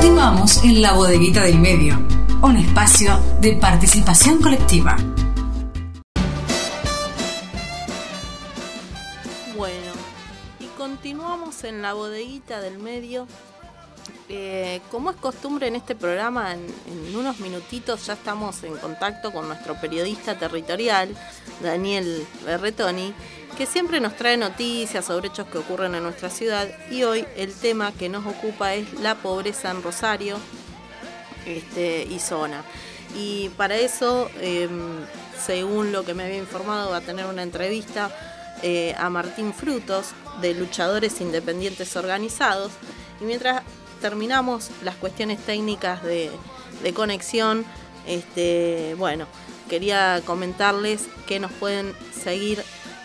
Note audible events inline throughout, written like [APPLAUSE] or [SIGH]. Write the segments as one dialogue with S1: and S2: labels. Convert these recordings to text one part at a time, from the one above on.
S1: Continuamos en la bodeguita del medio, un espacio de participación colectiva.
S2: Bueno, y continuamos en la bodeguita del medio. Eh, como es costumbre en este programa, en, unos minutitos ya estamos en contacto con nuestro periodista territorial, Daniel Berretoni, que siempre nos trae noticias sobre hechos que ocurren en nuestra ciudad y hoy el tema que nos ocupa es la pobreza en Rosario este, y zona. Y para eso, em, según lo que me había informado, va a tener una entrevista eh, a Martín Frutos de Luchadores Independientes Organizados. Y mientras terminamos las cuestiones técnicas de, conexión, este, bueno, quería comentarles que nos pueden seguir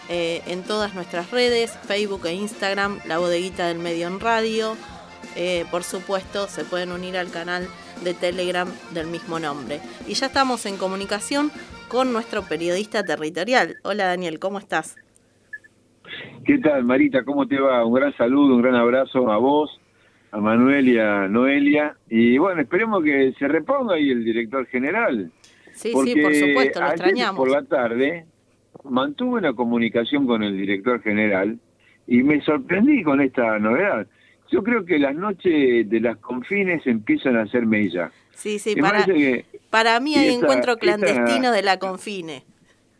S2: eh, en todas nuestras redes, Facebook e Instagram, La Bodeguita del Medio en Radio. Eh, por supuesto, se pueden unir al canal de Telegram del mismo nombre. Y ya estamos en comunicación con nuestro periodista territorial. Hola Daniel, ¿cómo estás?
S3: ¿Qué tal, Marita? ¿Cómo te va? Un gran saludo, un gran abrazo a vos, a Manuel y a Noelia. Y bueno, esperemos que se reponga ahí el director general.
S2: Sí, sí, por supuesto, lo extrañamos.
S3: Por la tarde mantuve una comunicación con el director general y me sorprendí con esta novedad. Yo creo que las noches de las confines empiezan a ser mella.
S2: Sí, sí, para, para mí hay encuentro clandestino de la confine.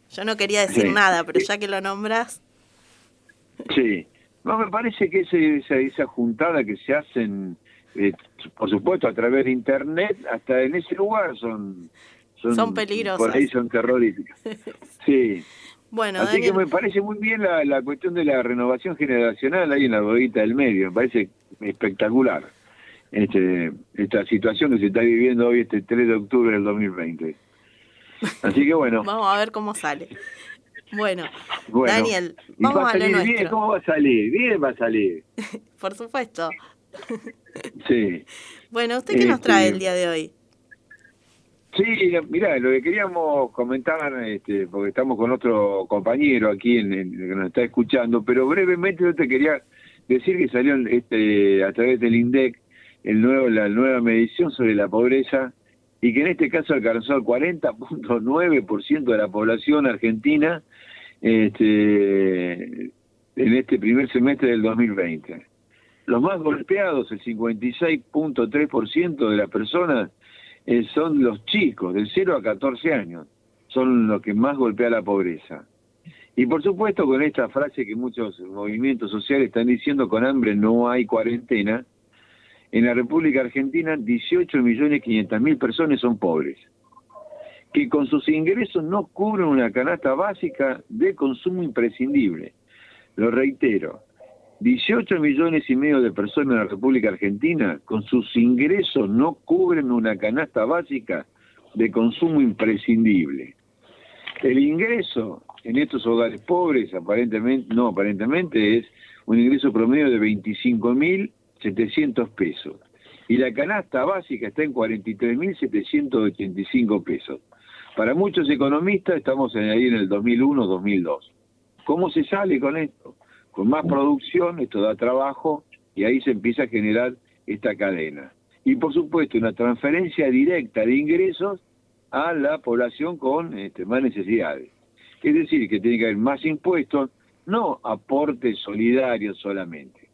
S2: Yo no quería decir nada, pero ya que lo nombras.
S3: Sí, no, me parece que esa, esa juntada que se hacen, eh, por supuesto, a través de Internet, hasta en ese lugar son...
S2: Son, son peligrosas.
S3: Por ahí son terroríficas. [LAUGHS] Sí.
S2: Bueno,
S3: Así que me parece muy bien la, la, cuestión de la renovación generacional ahí en la bodeguita del medio, me parece espectacular este, esta situación que se está viviendo hoy este 3 de octubre del 2020. Así que bueno. [LAUGHS]
S2: vamos a ver cómo sale. Bueno, Daniel, vamos
S3: va a,
S2: salir
S3: Bien, ¿Cómo va a salir? Bien va a salir. [LAUGHS]
S2: Por supuesto. [LAUGHS]
S3: sí.
S2: Bueno, ¿usted qué nos trae el día de hoy?
S3: Sí, mira, lo que queríamos comentar, este, porque estamos con otro compañero aquí en, que nos está escuchando, pero brevemente yo te quería decir que salió este, a través del INDEC el nuevo, la nueva medición sobre la pobreza y que en este caso alcanzó el 40.9% de la población argentina este, en este primer semestre del 2020. Los más golpeados, el 56.3% de las personas, eh, son los chicos, del 0 a 14 años, son los que más golpea la pobreza. Y por supuesto con esta frase que muchos movimientos sociales están diciendo, con hambre no hay cuarentena, en la República Argentina 18.500.000 personas son pobres, que con sus ingresos no cubren una canasta básica de consumo imprescindible. Lo reitero, 18 millones y medio de personas en la República Argentina con sus ingresos no cubren una canasta básica de consumo imprescindible. El ingreso en estos hogares pobres, aparentemente, no aparentemente, es un ingreso promedio de 25.700 pesos. Y la canasta básica está en 43.785 pesos. Para muchos economistas estamos ahí en el 2001-2002. ¿Cómo se sale con esto? con más producción, esto da trabajo y ahí se empieza a generar esta cadena. Y por supuesto una transferencia directa de ingresos a la población con este, más necesidades. Es decir, que tiene que haber más impuestos, no aportes solidarios solamente.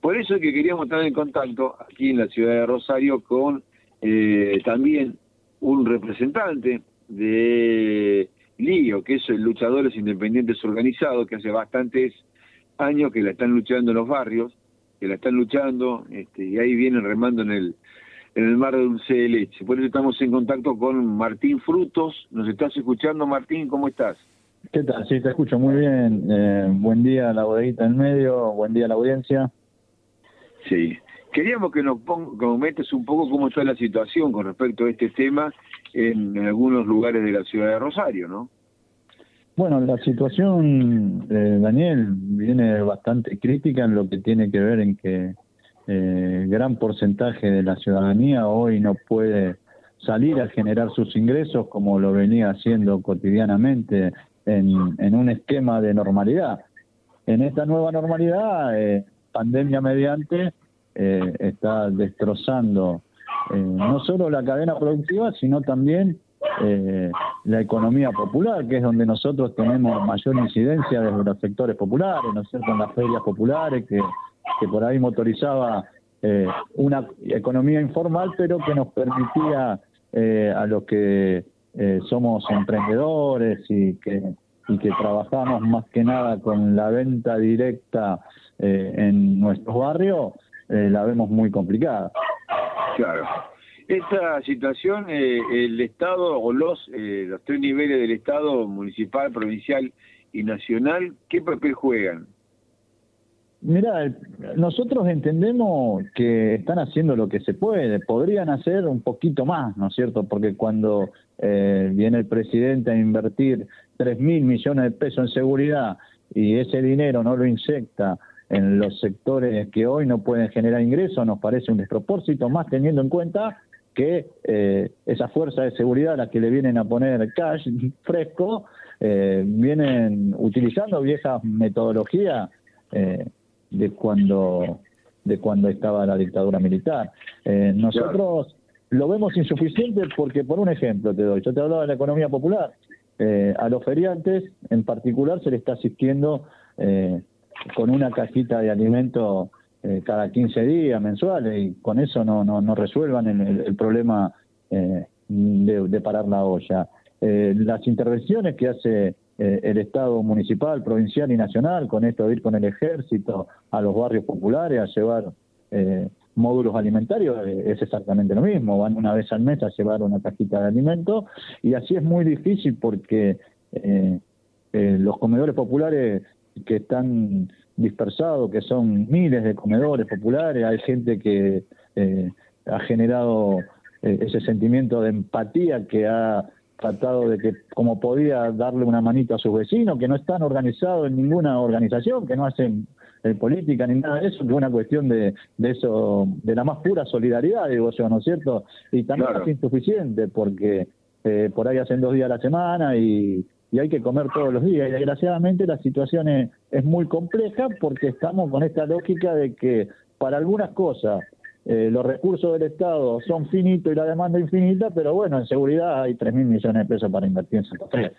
S3: Por eso es que queríamos estar en contacto aquí en la ciudad de Rosario con eh, también un representante de LIO, que es el Luchadores Independientes Organizados, que hace bastantes años que la están luchando en los barrios, que la están luchando, este, y ahí vienen remando en el, en el mar de dulce de leche. Por eso estamos en contacto con Martín Frutos. ¿Nos estás escuchando, Martín? ¿Cómo estás?
S4: ¿Qué tal? Sí, te escucho muy bien. Eh, buen día a la bodeguita en medio, buen día a la audiencia.
S3: Sí. Queríamos que nos comentes un poco cómo está la situación con respecto a este tema en algunos lugares de la ciudad de Rosario, ¿no?
S4: Bueno, la situación, eh, Daniel, viene bastante crítica en lo que tiene que ver en que eh, gran porcentaje de la ciudadanía hoy no puede salir a generar sus ingresos como lo venía haciendo cotidianamente en, un esquema de normalidad. En esta nueva normalidad, eh, pandemia mediante, está destrozando no solo la cadena productiva, sino también la economía popular, que es donde nosotros tenemos mayor incidencia desde los sectores populares, ¿no es cierto?, en las ferias populares, que, por ahí motorizaba eh, una economía informal, pero que nos permitía eh, a los que eh, somos emprendedores y que, y que trabajamos más que nada con la venta directa en nuestros barrios, la vemos muy complicada.
S3: Claro. Esta situación, el Estado o los, los tres niveles del Estado, municipal, provincial y nacional, ¿qué papel juegan?
S4: Mira, nosotros entendemos que están haciendo lo que se puede, podrían hacer un poquito más, ¿no es cierto? Porque cuando eh, viene el presidente a invertir 3 mil millones de pesos en seguridad y ese dinero no lo inyecta en los sectores que hoy no pueden generar ingresos, nos parece un despropósito, más teniendo en cuenta que eh, esa fuerza de seguridad a la que le vienen a poner cash fresco, eh, vienen utilizando viejas metodologías eh, de cuando de cuando estaba la dictadura militar. Eh, nosotros lo vemos insuficiente porque, por un ejemplo te doy, yo te hablaba de la economía popular, a los feriantes en particular se le está asistiendo con una cajita de alimento cada 15 días mensuales y con eso no, no, no resuelvan el, problema de, de, parar la olla. las intervenciones que hace eh, el Estado municipal, provincial y nacional, con esto de ir con el ejército a los barrios populares a llevar eh, módulos alimentarios, eh, es exactamente lo mismo, van una vez al mes a llevar una cajita de alimento y así es muy difícil porque los comedores populares que están dispersados, que son miles de comedores populares, hay gente que ha generado ese sentimiento de empatía que ha tratado de que, como podía, darle una manito a sus vecinos, que no están organizados en ninguna organización, que no hacen eh, política ni nada de eso, que es una cuestión de, de eso, de la más pura solidaridad, digo yo, ¿no es cierto? Y también es insuficiente, porque eh, por ahí hacen dos días a la semana y, y hay que comer todos los días. Y desgraciadamente la situación es, es muy compleja porque estamos con esta lógica de que para algunas cosas eh, los recursos del Estado son finitos y la demanda infinita, pero bueno, en seguridad hay 3 mil millones de pesos para invertir en Santa Fe.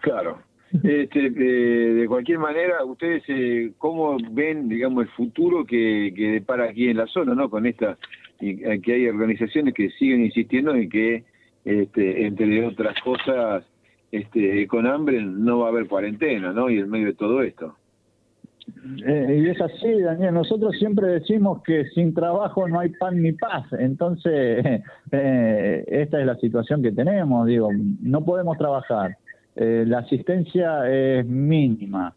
S3: Claro. Este, de cualquier manera, ustedes eh, cómo ven, digamos, el futuro que, que depara aquí en la zona, ¿no? Con esta, eh, que hay organizaciones que siguen insistiendo en que, este, entre otras cosas, este, con hambre no va a haber cuarentena, ¿no? Y en medio de todo esto.
S4: Eh, y es así, Daniel. Nosotros siempre decimos que sin trabajo no hay pan ni paz. Entonces, [LAUGHS] eh, esta es la situación que tenemos. Digo, no podemos trabajar. Eh, la asistencia es mínima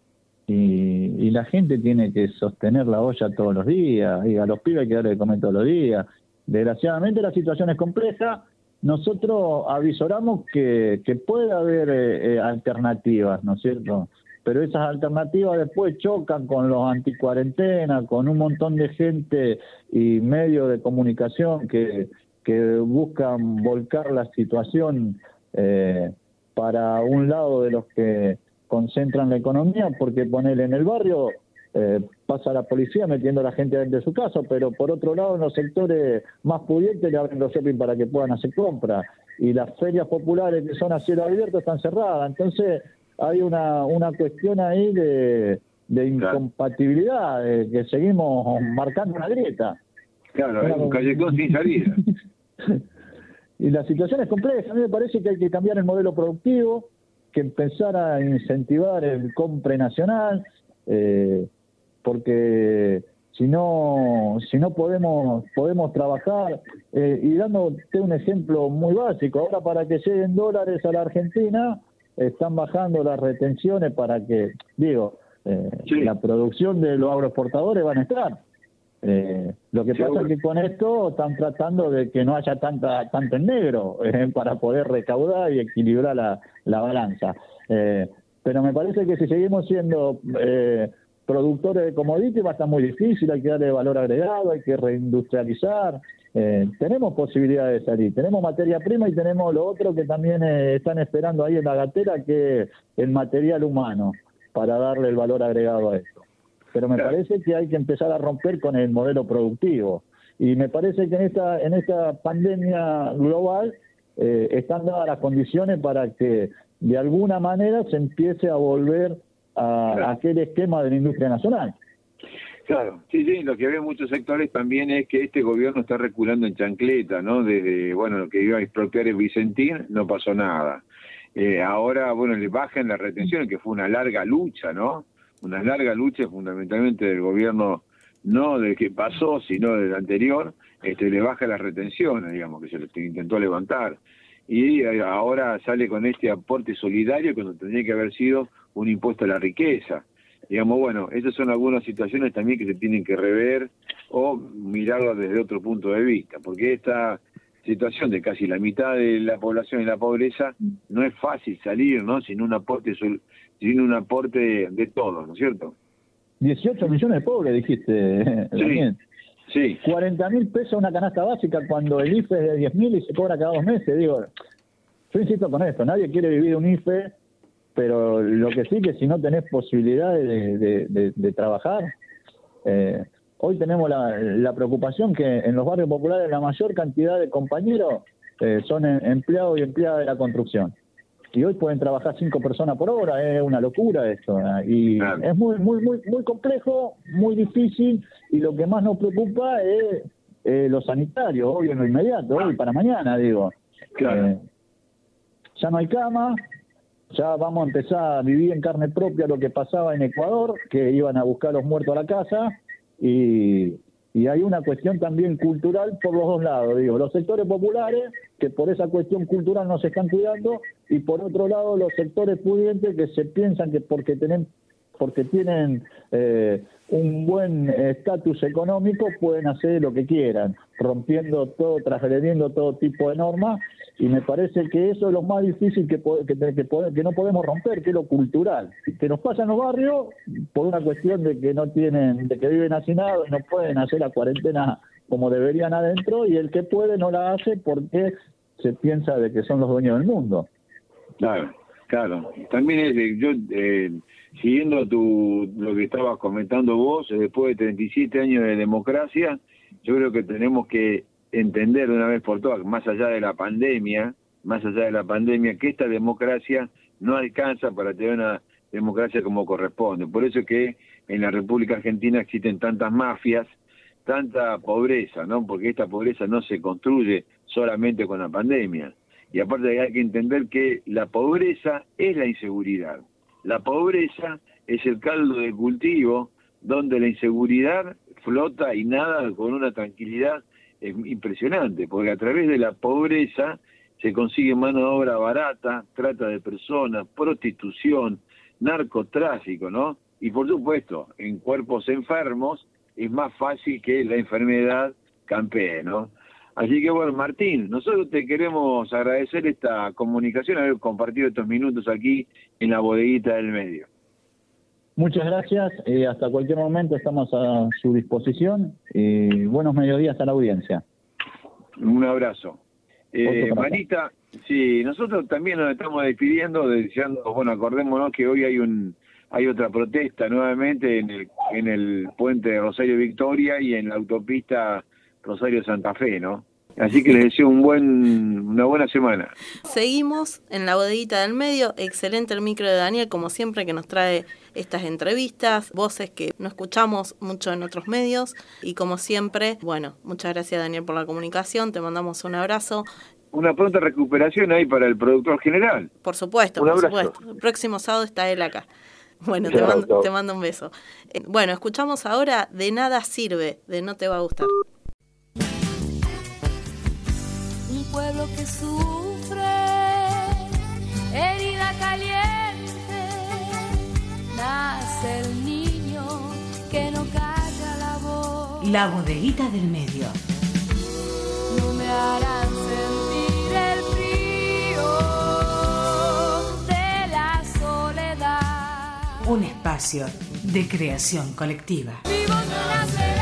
S4: y, la gente tiene que sostener la olla todos los días. Y a los pibes hay que darle de comer todos los días. Desgraciadamente la situación es compleja. Nosotros avisoramos que, que puede haber alternativas, ¿no es cierto? pero esas alternativas después chocan con los anticuarentena, con un montón de gente y medios de comunicación que, que buscan volcar la situación eh, para un lado de los que concentran la economía, porque ponerle en el barrio eh, pasa la policía metiendo a la gente dentro de su casa, pero por otro lado en los sectores más pudientes le abren los shopping para que puedan hacer compras y las ferias populares que son a cielo abierto están cerradas. Entonces hay una, una cuestión ahí de, de incompatibilidad, que seguimos marcando una grieta.
S3: Claro, un callejón sin salida. [LAUGHS]
S4: y la situación es compleja. A mí me parece que hay que cambiar el modelo productivo, que empezar a incentivar el compre nacional, eh, porque si no si no podemos podemos trabajar eh, y dándote un ejemplo muy básico ahora para que lleguen dólares a la Argentina están bajando las retenciones para que, digo, eh, la producción de los agroexportadores van a estar. Eh, lo que pasa es que con esto están tratando de que no haya tanta tanto en negro [LAUGHS] eh, para poder recaudar y equilibrar la, la balanza. pero me parece que si seguimos siendo productores de commodities va a estar muy difícil, hay que darle valor agregado, hay que reindustrializar, eh, tenemos posibilidades de salir, tenemos materia prima y tenemos lo otro que también eh, están esperando ahí en la gatera, que es el material humano, para darle el valor agregado a esto. pero me parece que hay que empezar a romper con el modelo productivo. Y me parece que en esta, en esta pandemia global eh, están dadas las condiciones para que de alguna manera se empiece a volver a, aquel esquema de la industria nacional.
S3: Claro, sí, sí, lo que ve en muchos sectores también es que este gobierno está reculando en chancleta, ¿no? Desde, bueno, lo que iba a expropiar el Vicentín, no pasó nada. Eh, ahora, bueno, le bajan la retención, que fue una larga lucha, ¿no? Una larga lucha fundamentalmente del gobierno, no del que pasó, sino del anterior, este, le baja la retención, digamos, que se intentó levantar. Y eh, ahora sale con este aporte solidario cuando tendría que haber sido un impuesto a la riqueza digamos, bueno, esas son algunas situaciones también que se tienen que rever o mirarlas desde otro punto de vista, porque esta situación de casi la mitad de la población en la pobreza no es fácil salir, ¿no? Sin un aporte, sin un aporte de todos, ¿no es cierto?
S4: 18 millones de pobres, dijiste.
S3: Sí. Sí.
S4: 40 mil pesos una canasta básica cuando el IFE es de 10 mil y se cobra cada dos meses. Digo, yo insisto con esto, nadie quiere vivir un IFE pero lo que sí que si no tenés posibilidades de, trabajar, eh, hoy tenemos la, preocupación que en los barrios populares la mayor cantidad de compañeros eh, son em, empleados y empleadas de la construcción. Y hoy pueden trabajar cinco personas por hora, es una locura esto. ¿eh? Y es muy, muy, muy, muy complejo, muy difícil, y lo que más nos preocupa es lo sanitario, hoy en lo inmediato, hoy para mañana, digo.
S3: Claro.
S4: ya no hay cama, ya vamos a empezar a vivir en carne propia lo que pasaba en Ecuador, que iban a buscar los muertos a la casa, y, hay una cuestión también cultural por los dos lados, digo, los sectores populares, que por esa cuestión cultural no se están cuidando, y por otro lado los sectores pudientes que se piensan que porque tienen porque tienen eh, un buen estatus económico pueden hacer lo que quieran, rompiendo todo, transgrediendo todo tipo de normas y me parece que eso es lo más difícil que, que, que, no podemos romper, que es lo cultural, que nos pasa en los barrios por una cuestión de que no tienen, de que viven hacinados y no pueden hacer la cuarentena como deberían adentro y el que puede no la hace porque se piensa de que son los dueños del mundo.
S3: Claro, claro. También es, yo eh, siguiendo tu, lo que estabas comentando vos, después de 37 años de democracia, yo creo que tenemos que entender de una vez por todas, más allá de la pandemia, más allá de la pandemia, que esta democracia no alcanza para tener una democracia como corresponde. Por eso es que en la República Argentina existen tantas mafias, tanta pobreza, ¿no? Porque esta pobreza no se construye solamente con la pandemia. Y aparte hay que entender que la pobreza es la inseguridad. La pobreza es el caldo de cultivo donde la inseguridad flota y nada con una tranquilidad es impresionante, porque a través de la pobreza se consigue mano de obra barata, trata de personas, prostitución, narcotráfico, ¿no? Y por supuesto, en cuerpos enfermos es más fácil que la enfermedad campee, ¿no? Así que bueno, Martín, nosotros te queremos agradecer esta comunicación, haber compartido estos minutos aquí en la bodeguita del medio.
S4: Muchas gracias. Eh, hasta cualquier momento estamos a su disposición. y buenos mediodías a la audiencia.
S3: Un abrazo. Eh, Marita, sí, nosotros también nos estamos despidiendo, deseando, bueno, acordémonos que hoy hay un hay otra protesta nuevamente en el en el puente de Rosario Victoria y en la autopista Rosario Santa Fe, ¿no? Así que les deseo un buen, una buena semana.
S2: Seguimos en la bodeguita del medio. Excelente el micro de Daniel, como siempre, que nos trae estas entrevistas, voces que no escuchamos mucho en otros medios. Y como siempre, bueno, muchas gracias Daniel por la comunicación. Te mandamos un abrazo.
S3: Una pronta recuperación ahí para el productor general.
S2: Por supuesto, por supuesto. El próximo sábado está él acá. Bueno, te mando, te mando un beso. Eh, bueno, escuchamos ahora De Nada Sirve, de No Te Va a Gustar.
S5: Pueblo que sufre, herida caliente, nace el niño que no calla la voz.
S1: La bodeguita del medio.
S5: No me harán sentir el frío de la soledad.
S1: Un espacio de creación colectiva.
S5: Vivo